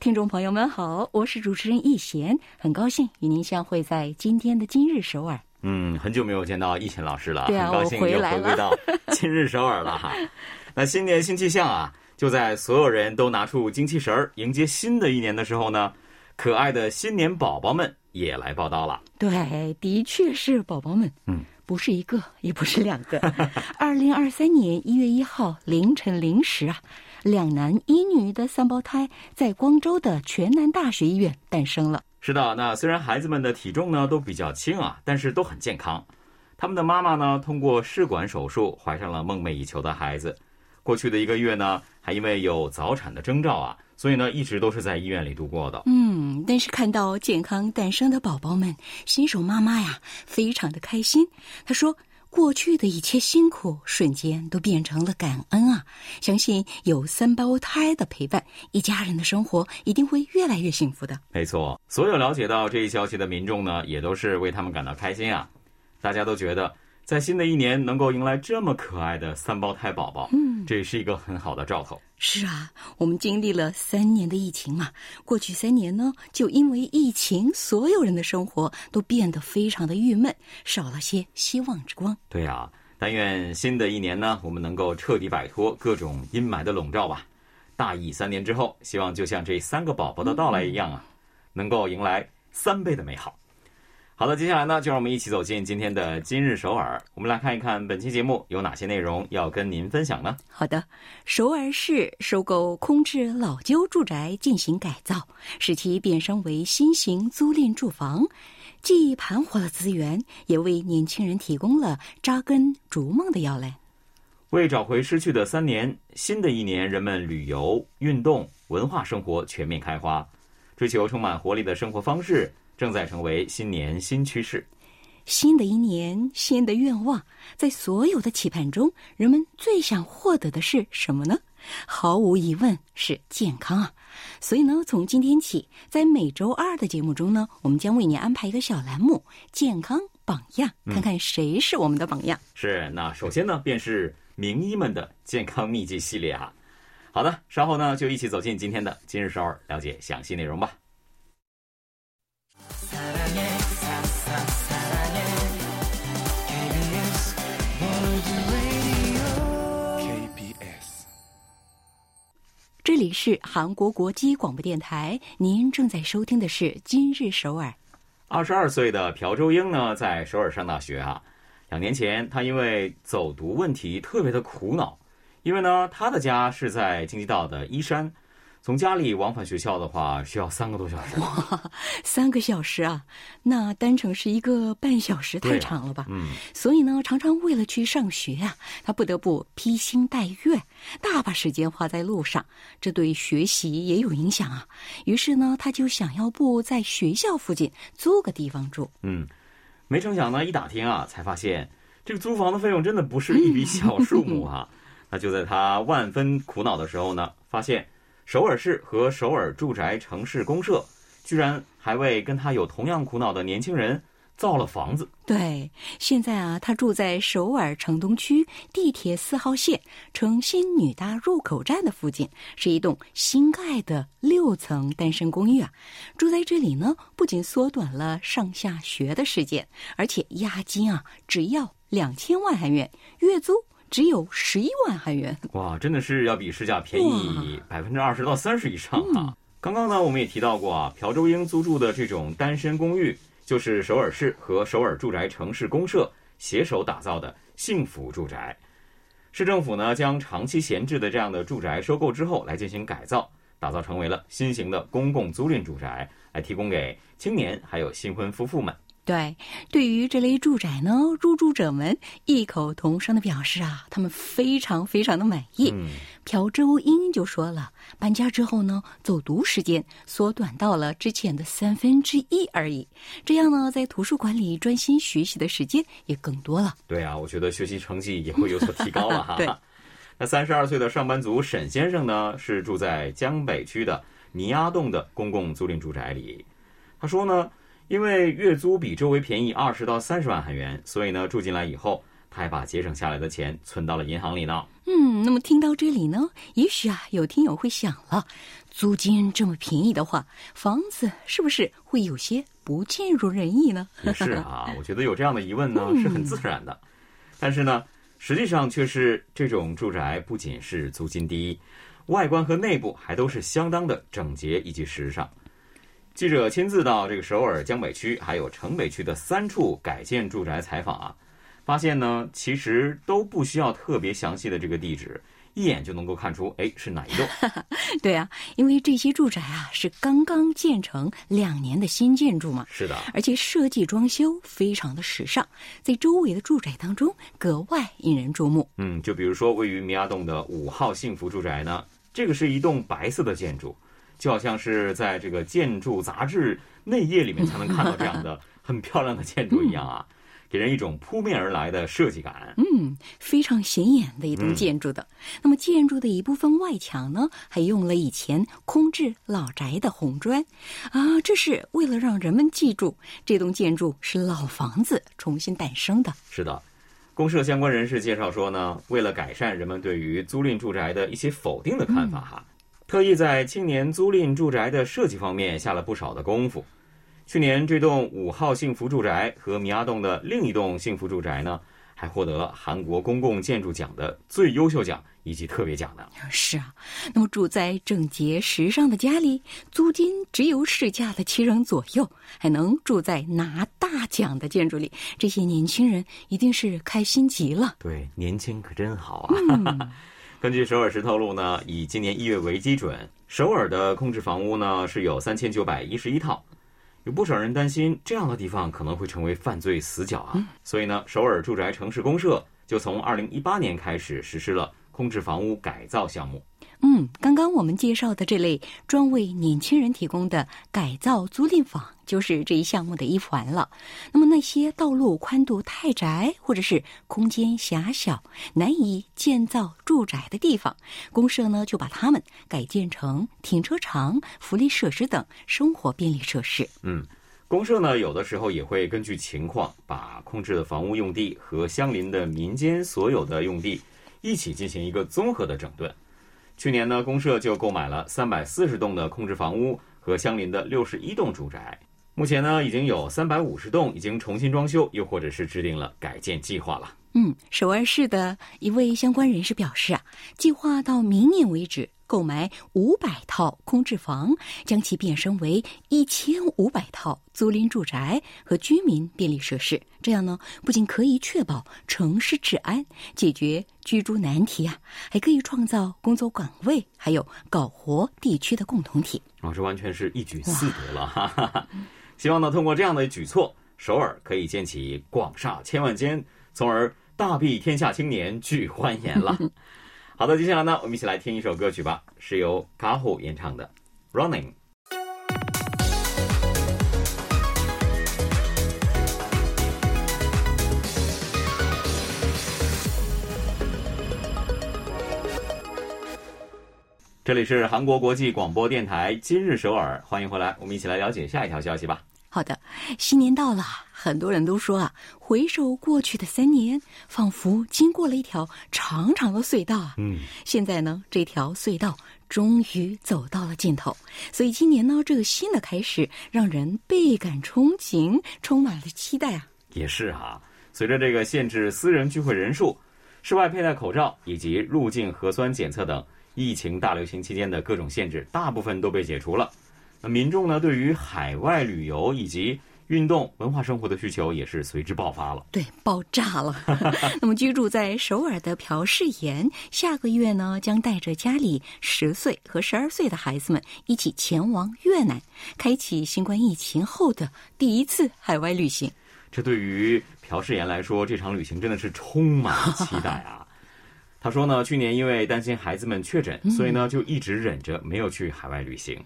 听众朋友们好，我是主持人易贤，很高兴与您相会在今天的今日首尔。嗯，很久没有见到易贤老师了，对啊，很高兴又回归到今日首尔了哈。那新年新气象啊，就在所有人都拿出精气神儿迎接新的一年的时候呢。可爱的新年宝宝们也来报道了。对，的确是宝宝们。嗯，不是一个，也不是两个。二零二三年一月一号凌晨零时啊，两男一女的三胞胎在光州的全南大学医院诞生了。是的，那虽然孩子们的体重呢都比较轻啊，但是都很健康。他们的妈妈呢通过试管手术怀上了梦寐以求的孩子。过去的一个月呢，还因为有早产的征兆啊。所以呢，一直都是在医院里度过的。嗯，但是看到健康诞生的宝宝们，新手妈妈呀，非常的开心。她说：“过去的一切辛苦，瞬间都变成了感恩啊！相信有三胞胎的陪伴，一家人的生活一定会越来越幸福的。”没错，所有了解到这一消息的民众呢，也都是为他们感到开心啊！大家都觉得。在新的一年能够迎来这么可爱的三胞胎宝宝，嗯，这是一个很好的兆头。是啊，我们经历了三年的疫情嘛，过去三年呢，就因为疫情，所有人的生活都变得非常的郁闷，少了些希望之光。对啊，但愿新的一年呢，我们能够彻底摆脱各种阴霾的笼罩吧。大疫三年之后，希望就像这三个宝宝的到来一样啊，能够迎来三倍的美好。好的，接下来呢，就让我们一起走进今天的今日首尔。我们来看一看本期节目有哪些内容要跟您分享呢？好的，首尔市收购空置老旧住宅进行改造，使其变身为新型租赁住房，既盘活了资源，也为年轻人提供了扎根逐梦的摇篮。为找回失去的三年，新的一年，人们旅游、运动、文化生活全面开花，追求充满活力的生活方式。正在成为新年新趋势。新的一年，新的愿望，在所有的期盼中，人们最想获得的是什么呢？毫无疑问是健康啊！所以呢，从今天起，在每周二的节目中呢，我们将为您安排一个小栏目——健康榜样，看看谁是我们的榜样。是，那首先呢，便是名医们的健康秘籍系列哈。好的，稍后呢，就一起走进今天的今日首尔，了解详细内容吧。这里是韩国国际广播电台，您正在收听的是《今日首尔》。二十二岁的朴周英呢，在首尔上大学啊。两年前，他因为走读问题特别的苦恼，因为呢，他的家是在京畿道的伊山。从家里往返学校的话，需要三个多小时。哇，三个小时啊！那单程是一个半小时，太长了吧？嗯。所以呢，常常为了去上学啊，他不得不披星戴月，大把时间花在路上，这对学习也有影响啊。于是呢，他就想要不在学校附近租个地方住。嗯，没成想呢，一打听啊，才发现这个租房的费用真的不是一笔 小数目啊。那就在他万分苦恼的时候呢，发现。首尔市和首尔住宅城市公社，居然还为跟他有同样苦恼的年轻人造了房子。对，现在啊，他住在首尔城东区地铁四号线城新女大入口站的附近，是一栋新盖的六层单身公寓啊。住在这里呢，不仅缩短了上下学的时间，而且押金啊只要两千万韩元，月租。只有十一万韩元，哇，真的是要比市价便宜百分之二十到三十以上啊！刚刚呢，我们也提到过啊，朴周英租住的这种单身公寓，就是首尔市和首尔住宅城市公社携手打造的幸福住宅。市政府呢，将长期闲置的这样的住宅收购之后，来进行改造，打造成为了新型的公共租赁住宅，来提供给青年还有新婚夫妇们。对，对于这类住宅呢，入住者们异口同声的表示啊，他们非常非常的满意。嗯，朴周英就说了，搬家之后呢，走读时间缩短到了之前的三分之一而已。这样呢，在图书馆里专心学习的时间也更多了。对啊，我觉得学习成绩也会有所提高了哈。对。那三十二岁的上班族沈先生呢，是住在江北区的泥鸭洞的公共租赁住宅里。他说呢。因为月租比周围便宜二十到三十万韩元，所以呢，住进来以后，他还把节省下来的钱存到了银行里呢。嗯，那么听到这里呢，也许啊，有听友会想了，租金这么便宜的话，房子是不是会有些不尽如人意呢？也是啊，我觉得有这样的疑问呢，是很自然的。但是呢，实际上却是这种住宅不仅是租金低，外观和内部还都是相当的整洁以及时尚。记者亲自到这个首尔江北区还有城北区的三处改建住宅采访啊，发现呢，其实都不需要特别详细的这个地址，一眼就能够看出，哎，是哪一栋？对啊，因为这些住宅啊是刚刚建成两年的新建筑嘛。是的，而且设计装修非常的时尚，在周围的住宅当中格外引人注目。嗯，就比如说位于明亚洞的五号幸福住宅呢，这个是一栋白色的建筑。就好像是在这个建筑杂志内页里面才能看到这样的 很漂亮的建筑一样啊，给人一种扑面而来的设计感。嗯，非常显眼的一栋建筑的。那么建筑的一部分外墙呢，还用了以前空置老宅的红砖啊，这是为了让人们记住这栋建筑是老房子重新诞生的。是的，公社相关人士介绍说呢，为了改善人们对于租赁住宅的一些否定的看法哈。特意在青年租赁住宅的设计方面下了不少的功夫。去年这栋五号幸福住宅和米亚洞的另一栋幸福住宅呢，还获得韩国公共建筑奖的最优秀奖以及特别奖呢。是啊，那么住在整洁时尚的家里，租金只有市价的七成左右，还能住在拿大奖的建筑里，这些年轻人一定是开心极了。对，年轻可真好啊。根据首尔市透露呢，以今年一月为基准，首尔的空置房屋呢是有三千九百一十一套。有不少人担心这样的地方可能会成为犯罪死角啊，所以呢，首尔住宅城市公社就从二零一八年开始实施了空置房屋改造项目。嗯，刚刚我们介绍的这类专为年轻人提供的改造租赁房，就是这一项目的一环了。那么那些道路宽度太窄，或者是空间狭小、难以建造住宅的地方，公社呢就把它们改建成停车场、福利设施等生活便利设施。嗯，公社呢有的时候也会根据情况，把控制的房屋用地和相邻的民间所有的用地一起进行一个综合的整顿。去年呢，公社就购买了三百四十栋的控制房屋和相邻的六十一栋住宅。目前呢，已经有三百五十栋已经重新装修，又或者是制定了改建计划了。嗯，首尔市的一位相关人士表示啊，计划到明年为止。购买五百套空置房，将其变身为一千五百套租赁住宅和居民便利设施。这样呢，不仅可以确保城市治安，解决居住难题啊，还可以创造工作岗位，还有搞活地区的共同体。哦，这完全是一举四得了哈！哈！希望呢，通过这样的举措，首尔可以建起广厦千万间，从而大庇天下青年俱欢颜了。好的，接下来呢，我们一起来听一首歌曲吧，是由卡虎演唱的《Running》。这里是韩国国际广播电台今日首尔，欢迎回来，我们一起来了解下一条消息吧。好的，新年到了，很多人都说啊，回首过去的三年，仿佛经过了一条长长的隧道啊。嗯，现在呢，这条隧道终于走到了尽头，所以今年呢，这个新的开始让人倍感憧憬，充满了期待啊。也是哈，随着这个限制私人聚会人数、室外佩戴口罩以及入境核酸检测等疫情大流行期间的各种限制，大部分都被解除了。那民众呢，对于海外旅游以及运动、文化生活的需求也是随之爆发了。对，爆炸了。那么，居住在首尔的朴世妍，下个月呢，将带着家里十岁和十二岁的孩子们一起前往越南，开启新冠疫情后的第一次海外旅行。这对于朴世妍来说，这场旅行真的是充满了期待啊。他说呢，去年因为担心孩子们确诊，所以呢就一直忍着没有去海外旅行。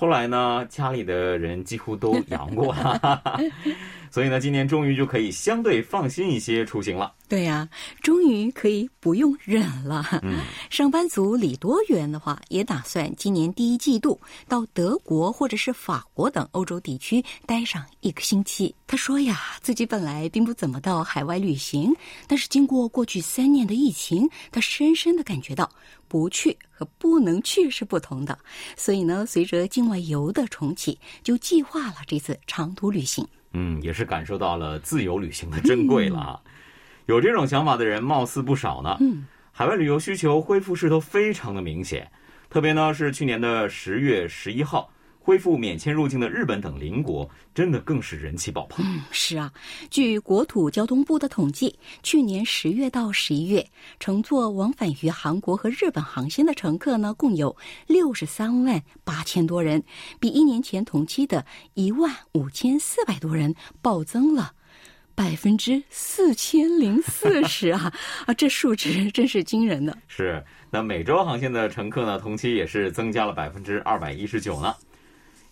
后来呢，家里的人几乎都阳过了，所以呢，今年终于就可以相对放心一些出行了。对呀，终于可以不用忍了。嗯，上班族李多元的话，也打算今年第一季度到德国或者是法国等欧洲地区待上一个星期。他说呀，自己本来并不怎么到海外旅行，但是经过过去三年的疫情，他深深的感觉到不去和不能去是不同的。所以呢，随着境外游的重启，就计划了这次长途旅行。嗯，也是感受到了自由旅行的珍贵了啊。有这种想法的人貌似不少呢。嗯，海外旅游需求恢复势头非常的明显，特别呢是去年的十月十一号恢复免签入境的日本等邻国，真的更是人气爆棚。嗯，是啊，据国土交通部的统计，去年十月到十一月，乘坐往返于韩国和日本航线的乘客呢，共有六十三万八千多人，比一年前同期的一万五千四百多人暴增了。百分之四千零四十啊 啊，这数值真是惊人的。是，那美洲航线的乘客呢，同期也是增加了百分之二百一十九呢。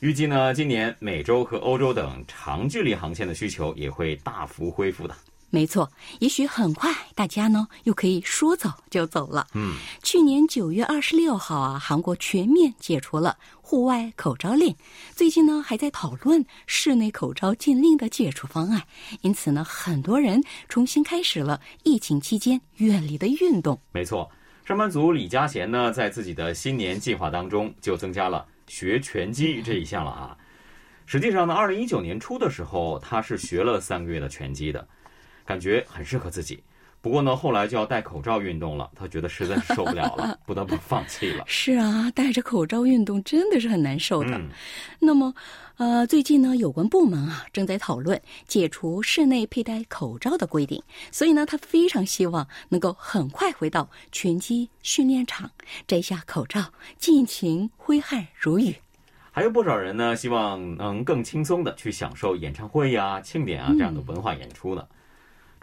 预计呢，今年美洲和欧洲等长距离航线的需求也会大幅恢复的。没错，也许很快大家呢又可以说走就走了。嗯，去年九月二十六号啊，韩国全面解除了户外口罩令，最近呢还在讨论室内口罩禁令的解除方案。因此呢，很多人重新开始了疫情期间远离的运动。没错，上班族李佳贤呢，在自己的新年计划当中就增加了学拳击这一项了啊。实际上呢，二零一九年初的时候，他是学了三个月的拳击的。感觉很适合自己，不过呢，后来就要戴口罩运动了，他觉得实在是受不了了，不得不放弃了。是啊，戴着口罩运动真的是很难受的。嗯，那么，呃，最近呢，有关部门啊正在讨论解除室内佩戴口罩的规定，所以呢，他非常希望能够很快回到拳击训练场，摘下口罩，尽情挥汗如雨。还有不少人呢，希望能更轻松的去享受演唱会呀、庆典啊这样的文化演出呢。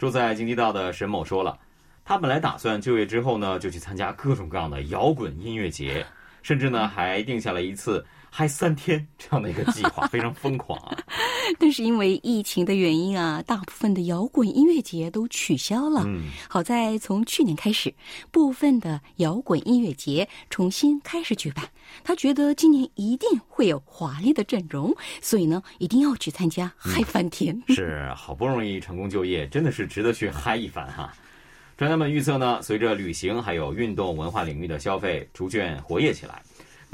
住在京畿道的沈某说了，他本来打算就业之后呢，就去参加各种各样的摇滚音乐节，甚至呢还定下了一次嗨三天这样的一个计划，非常疯狂啊。但是因为疫情的原因啊，大部分的摇滚音乐节都取消了。嗯，好在从去年开始，部分的摇滚音乐节重新开始举办。他觉得今年一定会有华丽的阵容，所以呢，一定要去参加嗨翻天。是好不容易成功就业，真的是值得去嗨一番哈。专家们预测呢，随着旅行还有运动文化领域的消费逐渐活跃起来，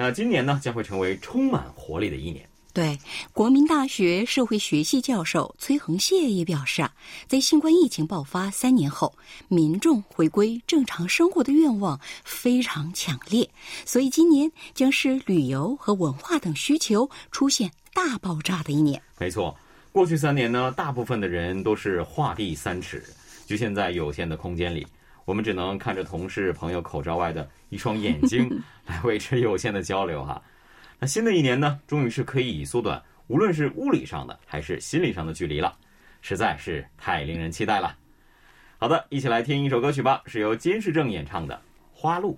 那今年呢将会成为充满活力的一年。对，国民大学社会学系教授崔恒谢也表示啊，在新冠疫情爆发三年后，民众回归正常生活的愿望非常强烈，所以今年将是旅游和文化等需求出现大爆炸的一年。没错，过去三年呢，大部分的人都是画地三尺，局限在有限的空间里，我们只能看着同事朋友口罩外的一双眼睛 来维持有限的交流哈。那新的一年呢，终于是可以缩短，无论是物理上的还是心理上的距离了，实在是太令人期待了。好的，一起来听一首歌曲吧，是由金世正演唱的《花路》。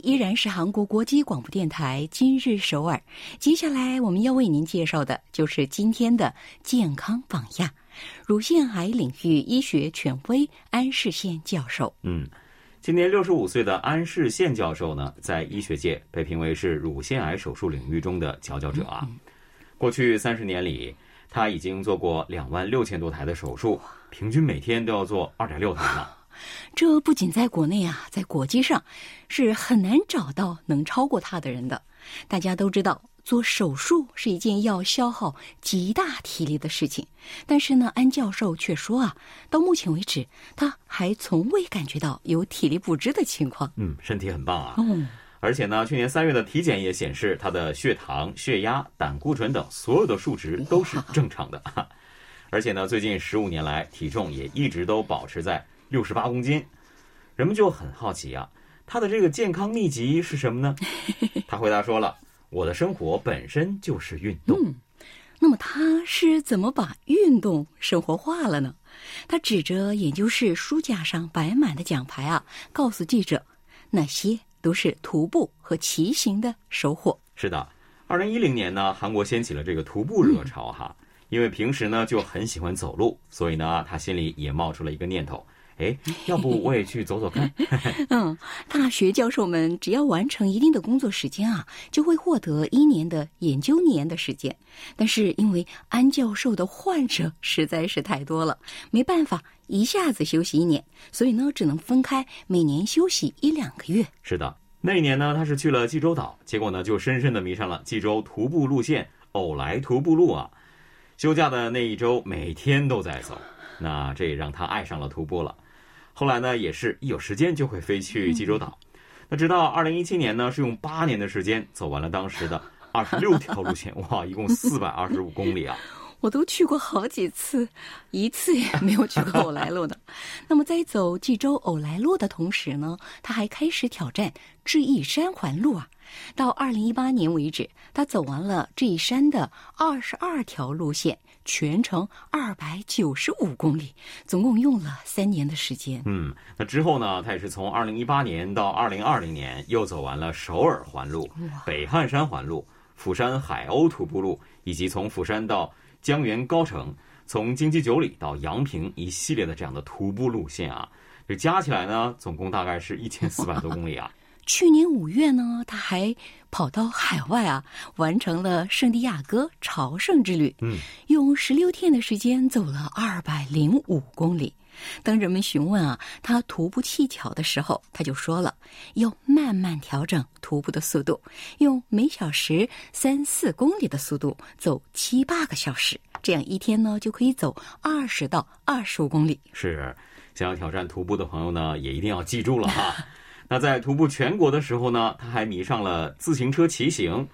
依然是韩国国际广播电台今日首尔。接下来我们要为您介绍的就是今天的健康榜样——乳腺癌领域医学权威安世宪教授。嗯，今年六十五岁的安世宪教授呢，在医学界被评为是乳腺癌手术领域中的佼佼者啊。过去三十年里，他已经做过两万六千多台的手术，平均每天都要做二点六台呢。这不仅在国内啊，在国际上是很难找到能超过他的人的。大家都知道，做手术是一件要消耗极大体力的事情，但是呢，安教授却说啊，到目前为止，他还从未感觉到有体力不支的情况。嗯，身体很棒啊。嗯，而且呢，去年三月的体检也显示，他的血糖、血压、胆固醇等所有的数值都是正常的。而且呢，最近十五年来体重也一直都保持在六十八公斤。人们就很好奇啊，他的这个健康秘籍是什么呢？他回答说了：“我的生活本身就是运动。”那么他是怎么把运动生活化了呢？他指着研究室书架上摆满的奖牌啊，告诉记者，那些都是徒步和骑行的收获。是的，二零一零年呢，韩国掀起了这个徒步热潮哈。因为平时呢就很喜欢走路，所以呢他心里也冒出了一个念头。哎，要不我也去走走看？嗯，大学教授们只要完成一定的工作时间啊，就会获得一年的研究年的时间。但是因为安教授的患者实在是太多了，没办法一下子休息一年，所以呢只能分开每年休息一两个月。是的，那一年呢他是去了济州岛，结果呢就深深的迷上了济州徒步路线——偶来徒步路啊。休假的那一周，每天都在走，那这也让他爱上了徒步了。后来呢，也是一有时间就会飞去济州岛。那直到二零一七年呢，是用八年的时间走完了当时的 二十六条路线，哇，一共四百二十五公里啊！我都去过好几次，一次也没有去过偶来路的。那么在走济州偶来路的同时呢，他还开始挑战智异山环路啊。到二零一八年为止，他走完了智异山的二十二条路线。全程二百九十五公里，总共用了三年的时间。嗯，那之后呢？他也是从二零一八年到二零二零年，又走完了首尔环路、北汉山环路、釜山海鸥徒步路，以及从釜山到江原高城、从京畿九里到阳平一系列的这样的徒步路线啊。这加起来呢，总共大概是一千四百多公里啊。去年五月呢，他还跑到海外啊，完成了圣地亚哥朝圣之旅。嗯，用十六天的时间走了二百零五公里。当人们询问啊他徒步技巧的时候，他就说了要慢慢调整徒步的速度，用每小时三四公里的速度走七八个小时，这样一天呢就可以走二十到二十五公里。是，想要挑战徒步的朋友呢，也一定要记住了哈。那在徒步全国的时候呢，他还迷上了自行车骑行，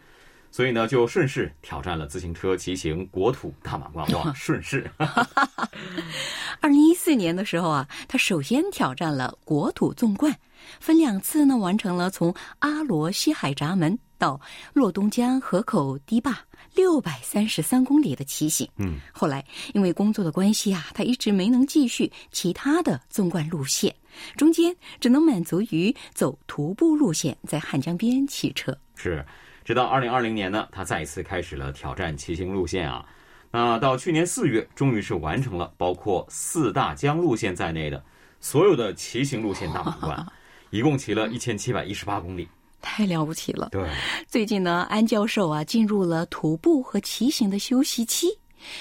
所以呢就顺势挑战了自行车骑行国土大满贯。哇，顺势！二零一四年的时候啊，他首先挑战了国土纵贯，分两次呢完成了从阿罗西海闸门到洛东江河口堤坝六百三十三公里的骑行。嗯，后来因为工作的关系啊，他一直没能继续其他的纵贯路线。中间只能满足于走徒步路线，在汉江边骑车。是，直到二零二零年呢，他再一次开始了挑战骑行路线啊。那到去年四月，终于是完成了包括四大江路线在内的所有的骑行路线大满贯，一共骑了一千七百一十八公里，太了不起了。对，最近呢，安教授啊进入了徒步和骑行的休息期，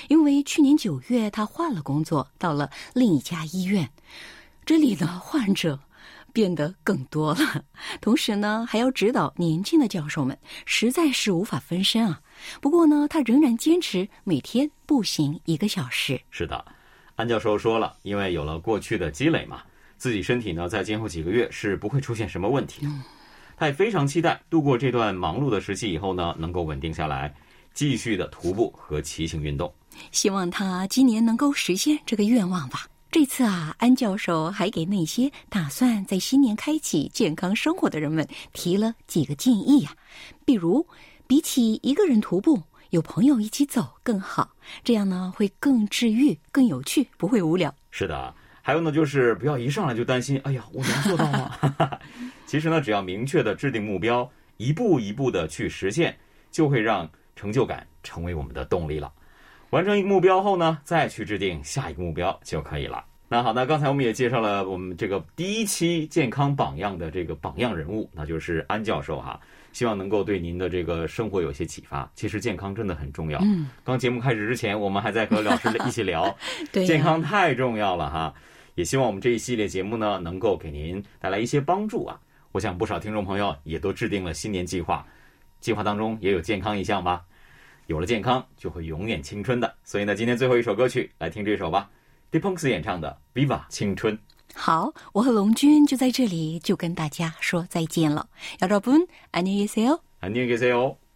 因为去年九月他换了工作，到了另一家医院。这里呢患者变得更多了，同时呢，还要指导年轻的教授们，实在是无法分身啊。不过呢，他仍然坚持每天步行一个小时。是的，安教授说了，因为有了过去的积累嘛，自己身体呢，在今后几个月是不会出现什么问题的。他也非常期待度过这段忙碌的时期以后呢，能够稳定下来，继续的徒步和骑行运动。希望他今年能够实现这个愿望吧。这次啊，安教授还给那些打算在新年开启健康生活的人们提了几个建议呀。比如，比起一个人徒步，有朋友一起走更好，这样呢会更治愈、更有趣，不会无聊。是的，还有呢，就是不要一上来就担心，哎呀，我能做到吗？其实呢，只要明确的制定目标，一步一步的去实现，就会让成就感成为我们的动力了。完成一个目标后呢，再去制定下一个目标就可以了。那好，那刚才我们也介绍了我们这个第一期健康榜样的这个榜样人物，那就是安教授哈。希望能够对您的这个生活有些启发。其实健康真的很重要。嗯，刚节目开始之前，我们还在和老师一起聊，对，健康太重要了哈。也希望我们这一系列节目呢，能够给您带来一些帮助啊。我想不少听众朋友也都制定了新年计划，计划当中也有健康一项吧。有了健康，就会永远青春的。所以呢，今天最后一首歌曲，来听这首吧 d e p u n k s 演唱的《Viva 青春》。好，我和龙军就在这里，就跟大家说再见了。여러분안녕히계세 요。 안녕히계세 요。